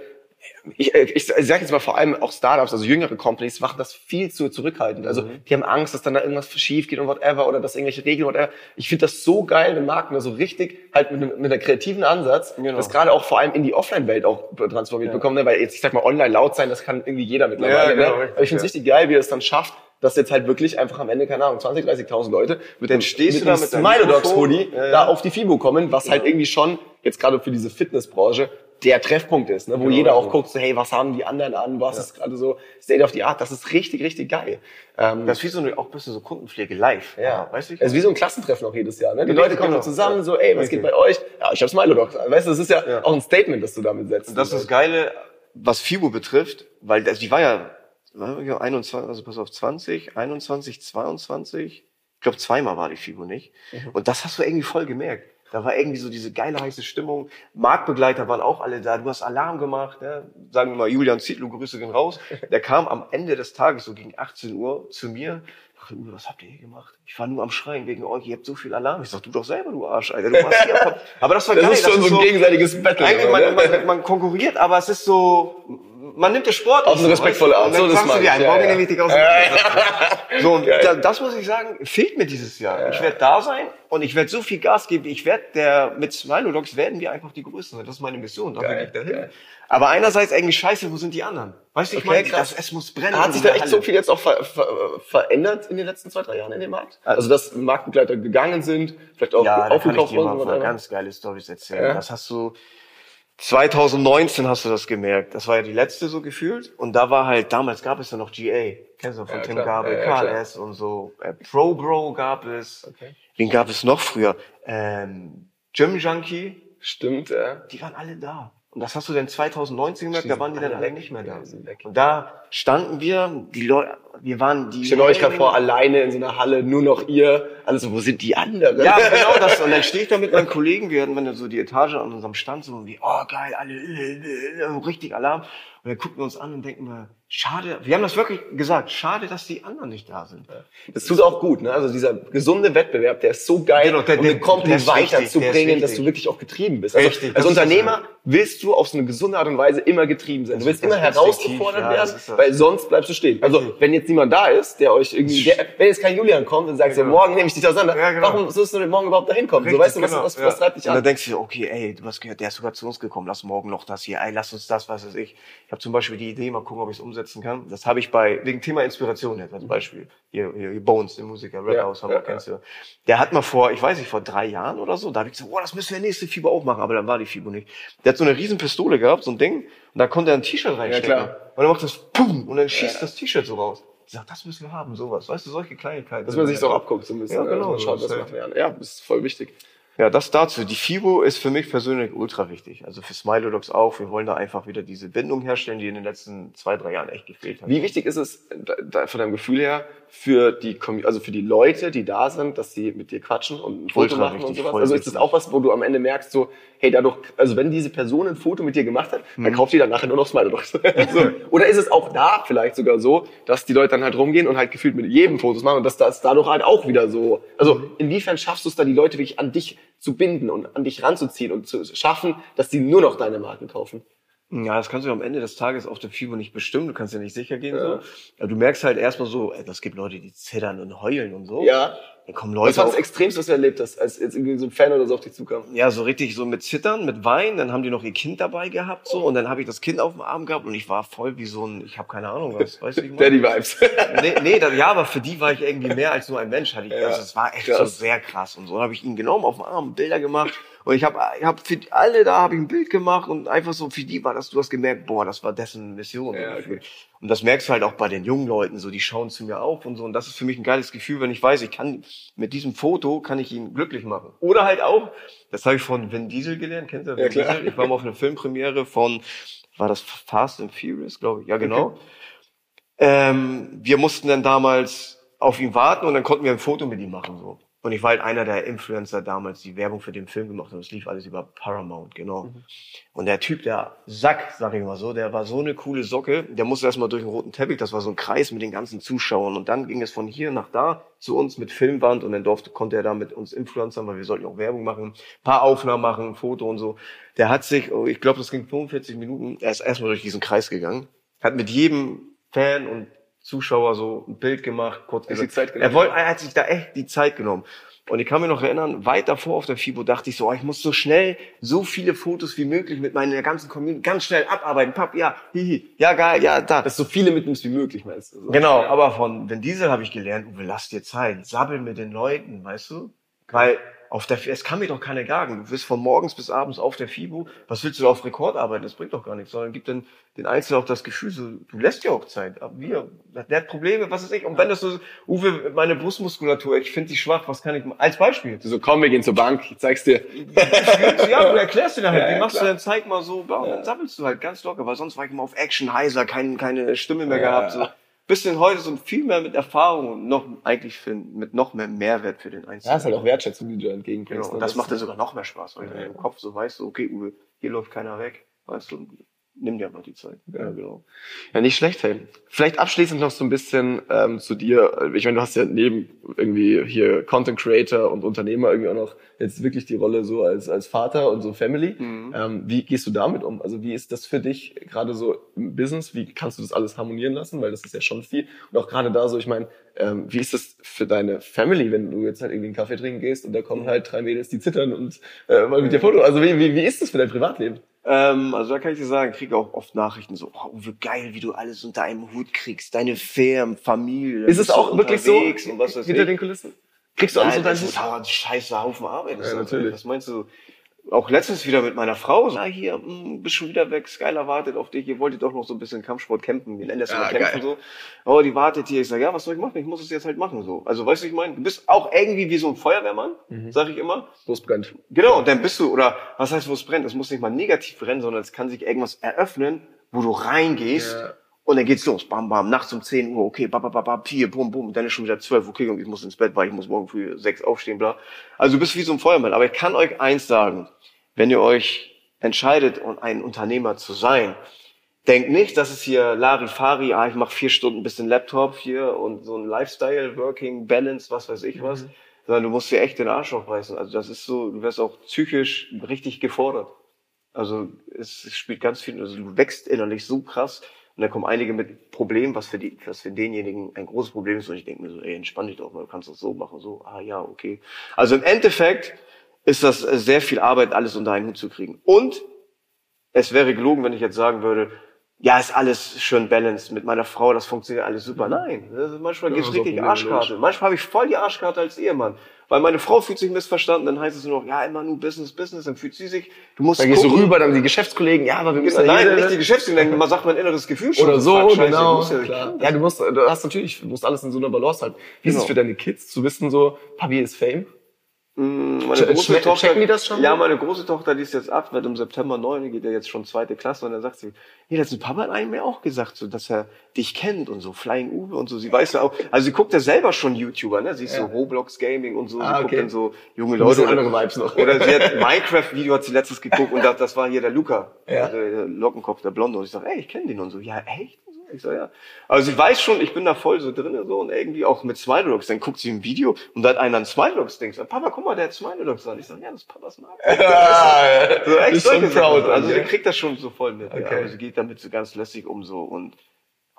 Ich, äh, ich, sage jetzt mal vor allem auch Startups, also jüngere Companies, machen das viel zu zurückhaltend. Also Mhm. die haben Angst, dass dann da irgendwas schief geht und whatever oder dass irgendwelche Regeln whatever. Ich finde das so geil, wenn Marken da so richtig halt mit, einem- mit einer kreativen Ansatz Genau. das gerade auch vor allem in die Offline-Welt auch transformiert bekommen. Ne? Weil jetzt, ich sag mal, online laut sein, das kann irgendwie jeder mittlerweile. Ja, genau, ne? Aber ich finde es ja. richtig geil, wie er es dann schafft, dass jetzt halt wirklich einfach am Ende, keine Ahnung, 20, 30.000 Leute mit einem- stehst mit du da einem mit Smilodogs-Hoodie Mikrofon, ja, ja. da auf die FIBO kommen, was halt irgendwie schon jetzt gerade für diese Fitnessbranche der Treffpunkt ist, ne? wo Genau, jeder auch genau. Guckt, so, hey, was haben die anderen an, was ist gerade so State of the Art, das ist richtig, richtig geil. Ähm, Das ist wie so eine, auch ein bisschen so Kundenpflege live. ja, weißt du? Es ist wie so ein Klassentreffen auch jedes Jahr. Ne? Die Richtig, Leute kommen genau. zusammen, Ja. so, ey, was Richtig. geht bei euch? Ja, ich hab's Milodogs. an. Weißt du, das ist ja, Ja. auch ein Statement, das du damit setzt. Und das ist das Geile, was FIBO betrifft, weil das, die war ja, war ja 21, also pass auf, 20, 21, 22, ich glaube zweimal war die FIBO nicht. Und das hast du irgendwie voll gemerkt. Da war irgendwie so diese geile heiße Stimmung. Marktbegleiter waren auch alle da. Du hast Alarm gemacht. Ne? Sagen wir mal, Julian Zietlow, Grüße gehen raus. Der kam am Ende des Tages, so gegen 18 Uhr, zu mir. Ich dachte, Uwe, was habt ihr hier gemacht? Ich war nur am Schreien wegen euch. Ihr habt so viel Alarm. Ich sag, du doch selber, du Arsch, Alter. Du warst hier. *laughs* Aber das war das geil. ist schon so ein gegenseitiges Battle. Eigentlich, immer, man, ne? man, man konkurriert, aber es ist so, man nimmt den Sport Auf eine respektvolle Art. So, das fangst du dir Ja, ja. *laughs* So, und da, das muss ich sagen, fehlt mir dieses Jahr. Ich werde da sein und ich werde so viel Gas geben. Ich werde der, mit Smilodogs werden wir einfach die Größten sein. Das ist meine Mission. Dafür gehe ich dahin. geil. Aber einerseits eigentlich scheiße, wo sind die anderen? Weißt du, ich Okay, meine, krass. das, es muss brennen. Hat sich da echt Halle. so viel jetzt auch ver ver verändert in den letzten zwei, drei Jahren in dem Markt? Also, dass Marktbegleiter gegangen sind, vielleicht auch Ja, da kann ich aufgekauft dir mal ganz geile Stories erzählen. Ja. Das hast du 2019 hast du das gemerkt. Das war ja die letzte so gefühlt. Und da war halt, damals gab es ja noch GA. Kennst du von Ja, Tim klar. Gabel, Ja. KLS und so. Äh, Pro Bro gab es. Okay. Wen gab es noch früher? Ähm, Gym Junkie. Stimmt, ja. Die waren alle da. Und das hast du dann 2019 gemerkt, da waren die dann alle weg. nicht mehr da. Und da standen wir, die Leute, wir waren die. Stellt euch gerade vor, alleine in so einer Halle, nur noch ihr. Also, wo sind die anderen? Ja, genau das. Und dann stehe ich da mit meinen Kollegen, wir hatten dann so die Etage an unserem Stand, so wie, oh geil, alle, äh, äh, äh, richtig Alarm. Und dann gucken wir uns an und denken wir, schade, wir haben das wirklich gesagt, schade, dass die anderen nicht da sind. Das tut auch gut, ne? Also dieser gesunde Wettbewerb, der ist so geil, Genau, der- um den wichtig, weiterzubringen, dass du wirklich auch getrieben bist. Also Richtig, als Unternehmer ja. willst du auf so eine gesunde Art und Weise immer getrieben sein. Du willst immer herausgefordert ja, werden, weil sonst bleibst du stehen. Also wenn jetzt niemand da ist, der euch irgendwie, der, wenn jetzt kein Julian kommt und sagt, so, morgen nehme ich dich auseinander, Ja, genau. warum sollst du denn morgen überhaupt dahin kommen? so Richtig, weißt du, was, genau, was, ja. was treibt dich Und dann an? denkst du okay, ey, du hast gehört, der ist sogar zu uns gekommen, lass morgen noch das hier, ey, lass uns das, was weiß ich. Ich habe zum Beispiel die Idee, mal gucken, ob ich es umsetzen kann. Das habe ich bei, wegen Thema Inspiration jetzt als Beispiel. Hier, hier, hier Bones, der Musiker, Red Ja, House, Hamburg, ja, kennst du. Der hat mal vor, ich weiß nicht, vor drei Jahren oder so, da habe ich gesagt, boah, das müssen wir nächste FIBO auch machen, aber dann war die FIBO nicht. Der hat so eine riesen Pistole gehabt, so ein Ding, und da konnte er ein T-Shirt reinstecken. klar. Und dann macht das Pum, und dann schießt das T-Shirt so raus. Ich sag, das müssen wir haben, sowas. Weißt du, solche Kleinigkeiten. Dass man sich doch abguckt, so ein bisschen. Ja, genau, Also schaut, so was ist machen wir an. Ja, das ist voll wichtig. Ja, das dazu. Die FIBO ist für mich persönlich ultra wichtig. Also für Smilodogs auch. Wir wollen da einfach wieder diese Bindung herstellen, die in den letzten zwei, drei Jahren echt gefehlt hat. Wie wichtig ist es von deinem Gefühl her für die also für die Leute, die da sind, dass sie mit dir quatschen und ein Foto Ultra machen und wichtig, sowas? Also ist das auch was, wo du am Ende merkst, so, hey, dadurch, also wenn diese Person ein Foto mit dir gemacht hat, dann kauft die dann nachher nur noch Smile Dogs. *laughs* so. Oder ist es auch da vielleicht sogar so, dass die Leute dann halt rumgehen und halt gefühlt mit jedem Fotos machen und dass das dadurch halt auch wieder so, also inwiefern schaffst du es da, die Leute wirklich an dich zu binden und an dich ranzuziehen und zu schaffen, dass die nur noch deine Marken kaufen? Ja, das kannst du am Ende des Tages auf der FIBO nicht bestimmen. Du kannst ja nicht sicher gehen. Ja. So. Aber du merkst halt erstmal so, ey, es gibt Leute, die zittern und heulen und so. Ja. Dann kommen Was Leute war das Extremste, was du erlebt hast, als jetzt irgendwie so ein Fan oder so auf dich zukam? ja, so richtig so mit Zittern, mit Wein. Dann haben die noch ihr Kind dabei gehabt so und dann habe ich das Kind auf dem Arm gehabt und ich war voll wie so ein, ich habe keine Ahnung was, weißt du, ich *laughs* meine? Daddy-Vibes. *laughs* nee, nee, das, ja, aber für die war ich irgendwie mehr als nur ein Mensch. Hatte ich, Ja, also es war echt krass. so sehr krass und so. Dann habe ich ihn genommen auf den Arm, Bilder gemacht und ich habe ich hab für alle da habe ich ein Bild gemacht und einfach so für die war das, du hast gemerkt, boah, das war dessen Mission. Ja, okay. Und das merkst du halt auch bei den jungen Leuten, so die schauen zu mir auf und so. Und das ist für mich ein geiles Gefühl, wenn ich weiß, ich kann mit diesem Foto kann ich ihn glücklich machen. Oder halt auch, das habe ich von Vin Diesel gelernt, kennt ihr Vin Ja, klar. Diesel? Ich war mal auf einer Filmpremiere von, war das Fast and Furious, glaube ich. Ja, genau. Ähm, wir mussten dann damals auf ihn warten und dann konnten wir ein Foto mit ihm machen so. Und ich war halt einer der Influencer damals, die Werbung für den Film gemacht haben. Das lief alles über Paramount, genau. Und der Typ, der Sack, sag ich mal so, der war so eine coole Socke. Der musste erstmal durch den roten Teppich. Das war so ein Kreis mit den ganzen Zuschauern. Und dann ging es von hier nach da zu uns mit Filmwand. Und dann durfte, konnte er da mit uns Influencern, weil wir sollten auch Werbung machen, paar Aufnahmen machen, Foto und so. Der hat sich, oh, ich glaube, das ging 45 Minuten. Er ist erstmal durch diesen Kreis gegangen. Hat mit jedem Fan und Zuschauer so ein Bild gemacht, kurz gesagt. die Zeit genommen. Er wollte, er hat sich da echt die Zeit genommen. Und ich kann mir noch erinnern, weit davor auf der FIBO dachte ich so, oh, ich muss so schnell so viele Fotos wie möglich mit meiner ganzen Community ganz schnell abarbeiten. Papp, ja, hihi, ja, geil, ja, da. Dass so viele mitnimmst wie möglich, meinst du? So. Genau, Ja. aber von Vin Diesel habe ich gelernt, Uwe, lass dir Zeit, sabbel mit den Leuten, weißt du? Weil auf der, es kann mir doch keiner gagen. Du bist von morgens bis abends auf der FIBO. Was willst du da auf Rekord arbeiten? Das bringt doch gar nichts. Sondern gibt den, den Einzelnen auch das Gefühl, so, du lässt dir auch Zeit. Aber wir, der hat Probleme, was ist ich? Und wenn das so, Uwe, meine Brustmuskulatur, ich finde die schwach, was kann ich, als Beispiel. So, komm, wir gehen zur Bank, ich zeig's dir. ja, du erklärst dir dann halt, *laughs* Ja, wie ja, machst klar. du denn, zeig mal so, bla, und dann sabbelst du halt ganz locker, weil sonst war ich immer auf Action heiser, kein, keine Stimme mehr Ja. gehabt, so. Bisschen heute so viel mehr mit Erfahrung und noch, eigentlich für, mit noch mehr Mehrwert für den Einzelnen. Ja, ist halt auch Wertschätzung, die du da entgegenbringst. Genau, ne? und das macht dann sogar noch mehr Spaß, weil du Ja. im Kopf so weißt, okay, Uwe, hier läuft keiner weg, weißt du, nimm dir mal die Zeit. Ja, genau. Ja, nicht schlecht, hey. Vielleicht abschließend noch so ein bisschen ähm, zu dir. Ich meine, du hast ja neben irgendwie hier Content Creator und Unternehmer irgendwie auch noch jetzt wirklich die Rolle so als, als Vater und so Family. Mhm. Ähm, wie gehst du damit um? Also wie ist das für dich gerade so im Business? Wie kannst du das alles harmonieren lassen? Weil das ist ja schon viel. Und auch gerade da so, ich meine, ähm, wie ist das für deine Family, wenn du jetzt halt irgendwie einen Kaffee trinken gehst und da kommen halt drei Mädels, die zittern und äh, mal mit dir Foto. Also wie, wie, wie ist das für dein Privatleben? Ähm, also da kann ich dir sagen, ich kriege auch oft Nachrichten so, oh, Uwe, geil, wie du alles unter einem Hut kriegst, deine Firmen, Familie. Ist es auch wirklich so hinter ich. den Kulissen? Kriegst du alles Nein, unter das ist Hut? aber ein scheiße Haufen Arbeit. Das Ja, ist natürlich. Was meinst du? Auch letztens wieder mit meiner Frau. Ja, hier, mh, bist schon wieder weg. Skylar wartet auf dich. Ihr wolltet doch noch so ein bisschen Kampfsport campen. Wir nennen das Ja, immer Kämpfen geil. so. Oh, die wartet hier. Ich sage, ja, was soll ich machen? Ich muss es jetzt halt machen so. Also, weißt du, ich meine, du bist auch irgendwie wie so ein Feuerwehrmann, Mhm. sag ich immer. Wo es brennt. Genau, und dann bist du, oder was heißt, wo es brennt? Es muss nicht mal negativ brennen, sondern es kann sich irgendwas eröffnen, wo du reingehst Ja. Und dann geht's los. Bam, bam, nachts um 10 Uhr, okay, bam, bam, bam, bam, hier, bum, bum, dann ist schon wieder 12, okay, und ich muss ins Bett, weil ich muss morgen früh sechs aufstehen, bla. Also du bist wie so ein Feuermann. Aber ich kann euch eins sagen, wenn ihr euch entscheidet, ein Unternehmer zu sein, Denk nicht, dass es hier Larifari, ah, ich mache vier Stunden bisschen Laptop hier und so ein Lifestyle, Working, Balance, was weiß ich was. Mhm. Sondern du musst dir echt den Arsch aufreißen. Also das ist so, du wirst auch psychisch richtig gefordert. Also es spielt ganz viel, also du wächst innerlich so krass. Und da kommen einige mit Problemen, was für die, was für denjenigen ein großes Problem ist. Und ich denke mir so, ey, entspann dich doch mal, du kannst das so machen, so, ah ja, okay. Also im Endeffekt ist das sehr viel Arbeit, alles unter einen Hut zu kriegen. Und es wäre gelogen, wenn ich jetzt sagen würde, ja, ist alles schön balanced mit meiner Frau, das funktioniert alles super. Mhm. Nein, manchmal gibt's ja, richtig Arschkarte. Manchmal habe ich voll die Arschkarte als Ehemann. Weil meine Frau fühlt sich missverstanden, dann heißt es nur noch, ja, immer nur Business, Business, dann fühlt sie sich, du musst Dann gehst du rüber, dann die Geschäftskollegen, ja, aber wir müssen Nein, ja nicht die Geschäftskollegen, man sagt mein inneres Gefühl schon. Oder so, genau. Ja, klar. ja, du musst, du hast natürlich, du musst alles in so einer Balance halten. Wie genau. ist es genau. für deine Kids zu wissen, so, Papi ist Fame? Mm, meine große Tochter, checken die das schon? Ja, meine große Tochter, die ist jetzt acht, wird im September neun, die geht ja jetzt schon zweite Klasse und dann sagt sie, nee, das ist Papa hat einem mir auch gesagt, so, dass er dich kennt und so, Flying Uwe und so. Sie weiß ja auch, also sie guckt ja selber schon YouTuber, ne? Sie ist ja. so Roblox Gaming und so, sie ah, guckt dann so junge Leute. Oder, andere Vibes noch. oder sie hat Minecraft-Video hat sie letztes geguckt und das, das war hier der Luca, ja. der Lockenkopf, der Blonde und ich sag, ey, ich kenne den und so. Ja, echt? Ich so, ja. Also sie weiß schon, ich bin da voll so drin so und irgendwie auch mit Smiledogs. Dann guckt sie ein Video und da hat einer ein Smiledogs-Ding. Sagt, Papa, guck mal, der hat Smiledogs an. Ich sag, ja, das ist Papas Marke. *laughs* Ja, so echt solche proud. Also sie kriegt das schon so voll mit. Okay. Ja. Also sie geht damit so ganz lässig um so und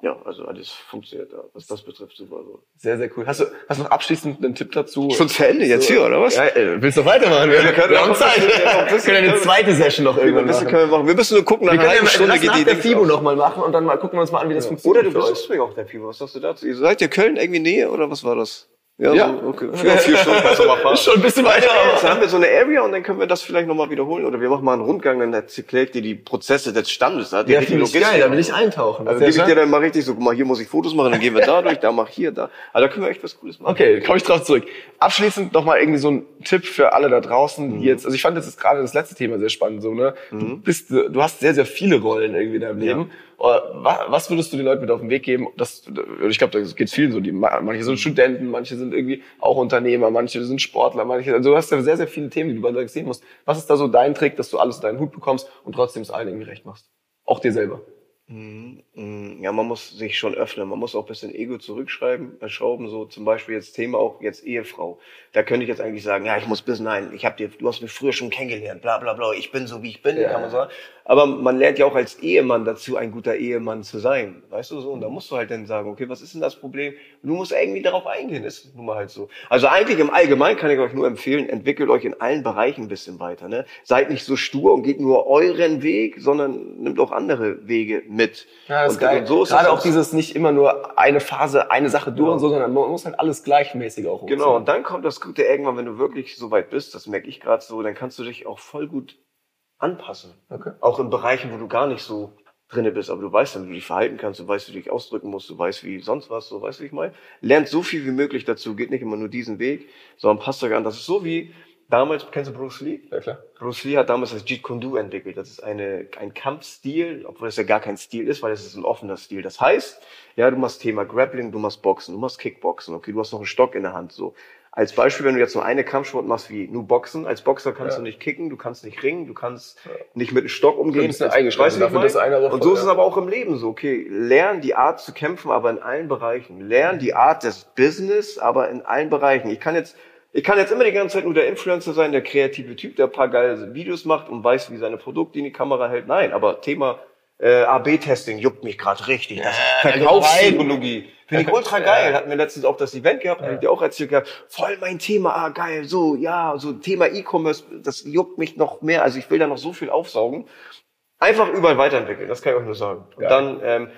ja, also alles funktioniert da, was das betrifft, super so. Sehr, sehr cool. Hast du, hast du noch abschließend einen Tipp dazu? Schon zu Ende jetzt so, hier, oder was? Ja, äh, willst du weitermachen? Wir, wir, können haben Zeit. Wir können eine zweite Session noch irgendwann machen. Können wir, machen. wir müssen nur gucken, nach einer halben Stunde geht die der FIBO noch mal machen und dann mal gucken wir uns mal an, wie das ja. funktioniert. Oder du mich auch der FIBO. Was sagst du dazu? Seid ihr Köln irgendwie Nähe oder was war das? Ja, ja. So, okay. *laughs* Vier, vier Stunden kannst du mal fahren. *laughs* Schon ein bisschen weiter. Dann haben wir so eine Area und dann können wir das vielleicht nochmal wiederholen. Oder wir machen mal einen Rundgang, dann erklärt dir die Prozesse des Standes. Ja, finde ich geil, da will ich eintauchen. Also gebe ich dir dann mal richtig so, guck mal, hier muss ich Fotos machen, dann gehen wir da *laughs* durch, da mach hier, da. Also da können wir echt was Cooles machen. Okay, komme ich drauf zurück. Abschließend nochmal irgendwie so ein Tipp für alle da draußen, die mhm. jetzt, also ich fand jetzt gerade das letzte Thema sehr spannend, so, ne? Du mhm. bist, du hast sehr, sehr viele Rollen irgendwie in deinem Leben. Ja. Was würdest du den Leuten mit auf den Weg geben? Das, ich glaube, da geht vielen so. Die, manche sind Studenten, manche sind irgendwie auch Unternehmer, manche sind Sportler, manche. Also du hast ja sehr, sehr viele Themen, die du bei sehen musst. Was ist da so dein Trick, dass du alles in deinen Hut bekommst und trotzdem es allen irgendwie recht machst? Auch dir selber. Mhm, mhm. Ja, man muss sich schon öffnen. Man muss auch ein bisschen Ego zurückschreiben, äh, schrauben. So zum Beispiel jetzt Thema auch jetzt Ehefrau. Da könnte ich jetzt eigentlich sagen, ja, ich muss bis nein, ich habe dir, du hast mich früher schon kennengelernt, bla bla bla. Ich bin so wie ich bin, ja. kann man sagen. Aber man lernt ja auch als Ehemann dazu, ein guter Ehemann zu sein. Weißt du so? Und da musst du halt dann sagen, okay, was ist denn das Problem? du musst irgendwie darauf eingehen, ist nun mal halt so. Also eigentlich im Allgemeinen kann ich euch nur empfehlen, entwickelt euch in allen Bereichen ein bisschen weiter. Ne? Seid nicht so stur und geht nur euren Weg, sondern nimmt auch andere Wege mit. Ja, das und, ist geil. Und so ist Gerade auch dieses nicht immer nur eine Phase, eine Sache durch genau. und so, sondern man muss halt alles gleichmäßig auch umziehen. Genau, und dann kommt das Gute irgendwann, wenn du wirklich so weit bist, das merke ich gerade so, dann kannst du dich auch voll gut anpassen. Okay. Auch in Bereichen, wo du gar nicht so drinne bist, aber du weißt dann, wie du dich verhalten kannst, du weißt, wie du dich ausdrücken musst, du weißt, wie sonst was, so weißt du, wie ich meine. Lernt so viel wie möglich dazu, geht nicht immer nur diesen Weg, sondern passt sogar an. Das ist so wie damals, kennst du Bruce Lee? Ja, klar. Bruce Lee hat damals das Jeet Kune Do entwickelt. Das ist eine, ein Kampfstil, obwohl es ja gar kein Stil ist, weil es ist ein offener Stil. Das heißt, ja, du machst Thema Grappling, du machst Boxen, du machst Kickboxen, okay, du hast noch einen Stock in der Hand, so. Als Beispiel, wenn du jetzt nur eine Kampfsport machst wie nur Boxen, als Boxer kannst ja. du nicht kicken, du kannst nicht ringen, du kannst ja. nicht mit einem Stock umgehen. Du bist eingeschränkt. Weißt du, das Und so ist es aber auch im Leben so. Okay, lern die Art zu kämpfen, aber in allen Bereichen. Lern die Art des Business, aber in allen Bereichen. Ich kann jetzt ich kann jetzt immer die ganze Zeit nur der Influencer sein, der kreative Typ, der ein paar geile Videos macht und weiß, wie seine Produkte in die Kamera hält. Nein, aber Thema äh, AB-Testing juckt mich gerade richtig. Das ist Verkaufspsychologie. Finde ich ultra geil. Hatten wir letztens auch das Event gehabt, ja. habe ich dir auch erzählt gehabt. Voll mein Thema, ah geil, so, ja, so Thema E-Commerce, das juckt mich noch mehr. Also ich will da noch so viel aufsaugen. Einfach überall weiterentwickeln, das kann ich euch nur sagen. Und dann, ähm,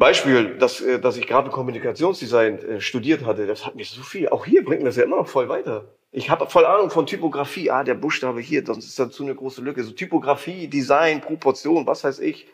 Beispiel, dass, äh, dass ich gerade Kommunikationsdesign äh, studiert hatte, das hat mich so viel. Auch hier bringt mir das ja immer noch voll weiter. Ich habe voll Ahnung von Typografie. Ah, der Buchstabe hier, das ist dazu eine große Lücke. So Typografie, Design, Proportion, was weiß ich.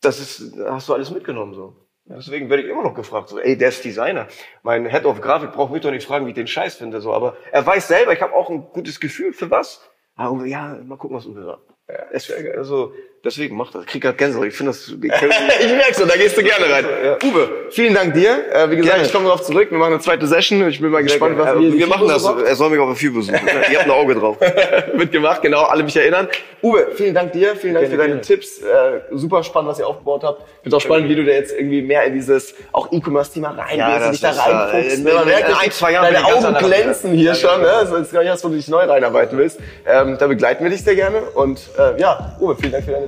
Das ist, hast du alles mitgenommen so. Deswegen werde ich immer noch gefragt, so, ey, der ist Designer. Mein Head of Grafik braucht mich doch nicht fragen, wie ich den Scheiß finde, so. Aber er weiß selber, ich habe auch ein gutes Gefühl für was. Aber ja, mal gucken, was Uwe sagt. Ja, also deswegen mach das. Krieg grad Gänsehaut. Ich finde das. *laughs* Ich, ich merke so, da gehst du gerne rein. Ja. Uwe, vielen Dank dir. Äh, wie gesagt, Gerne. ich komme darauf zurück. Wir machen eine zweite Session. Ich bin mal gespannt, was wir, wir, wir machen das. Er soll mich auf der Vier besuchen. *laughs* Ihr habt ein Auge drauf. *laughs* Wird gemacht, genau, alle mich erinnern. Uwe, vielen Dank dir, vielen Dank Gerne, für deine gerne. Tipps. Äh, super spannend, was ihr aufgebaut habt. Ich finde auch spannend, wie du da jetzt irgendwie mehr in dieses auch E-Commerce-Thema reingehst Ja, und dich da äh, reinfuchst. in- Man in- merkt in richtig, ein, zwei Jahren deine Augen glänzen hier schon. genau. Ne? Das ist gar nicht, dass du dich neu reinarbeiten willst. Ähm, da begleiten wir dich sehr gerne. Und äh, ja, Uwe, vielen Dank für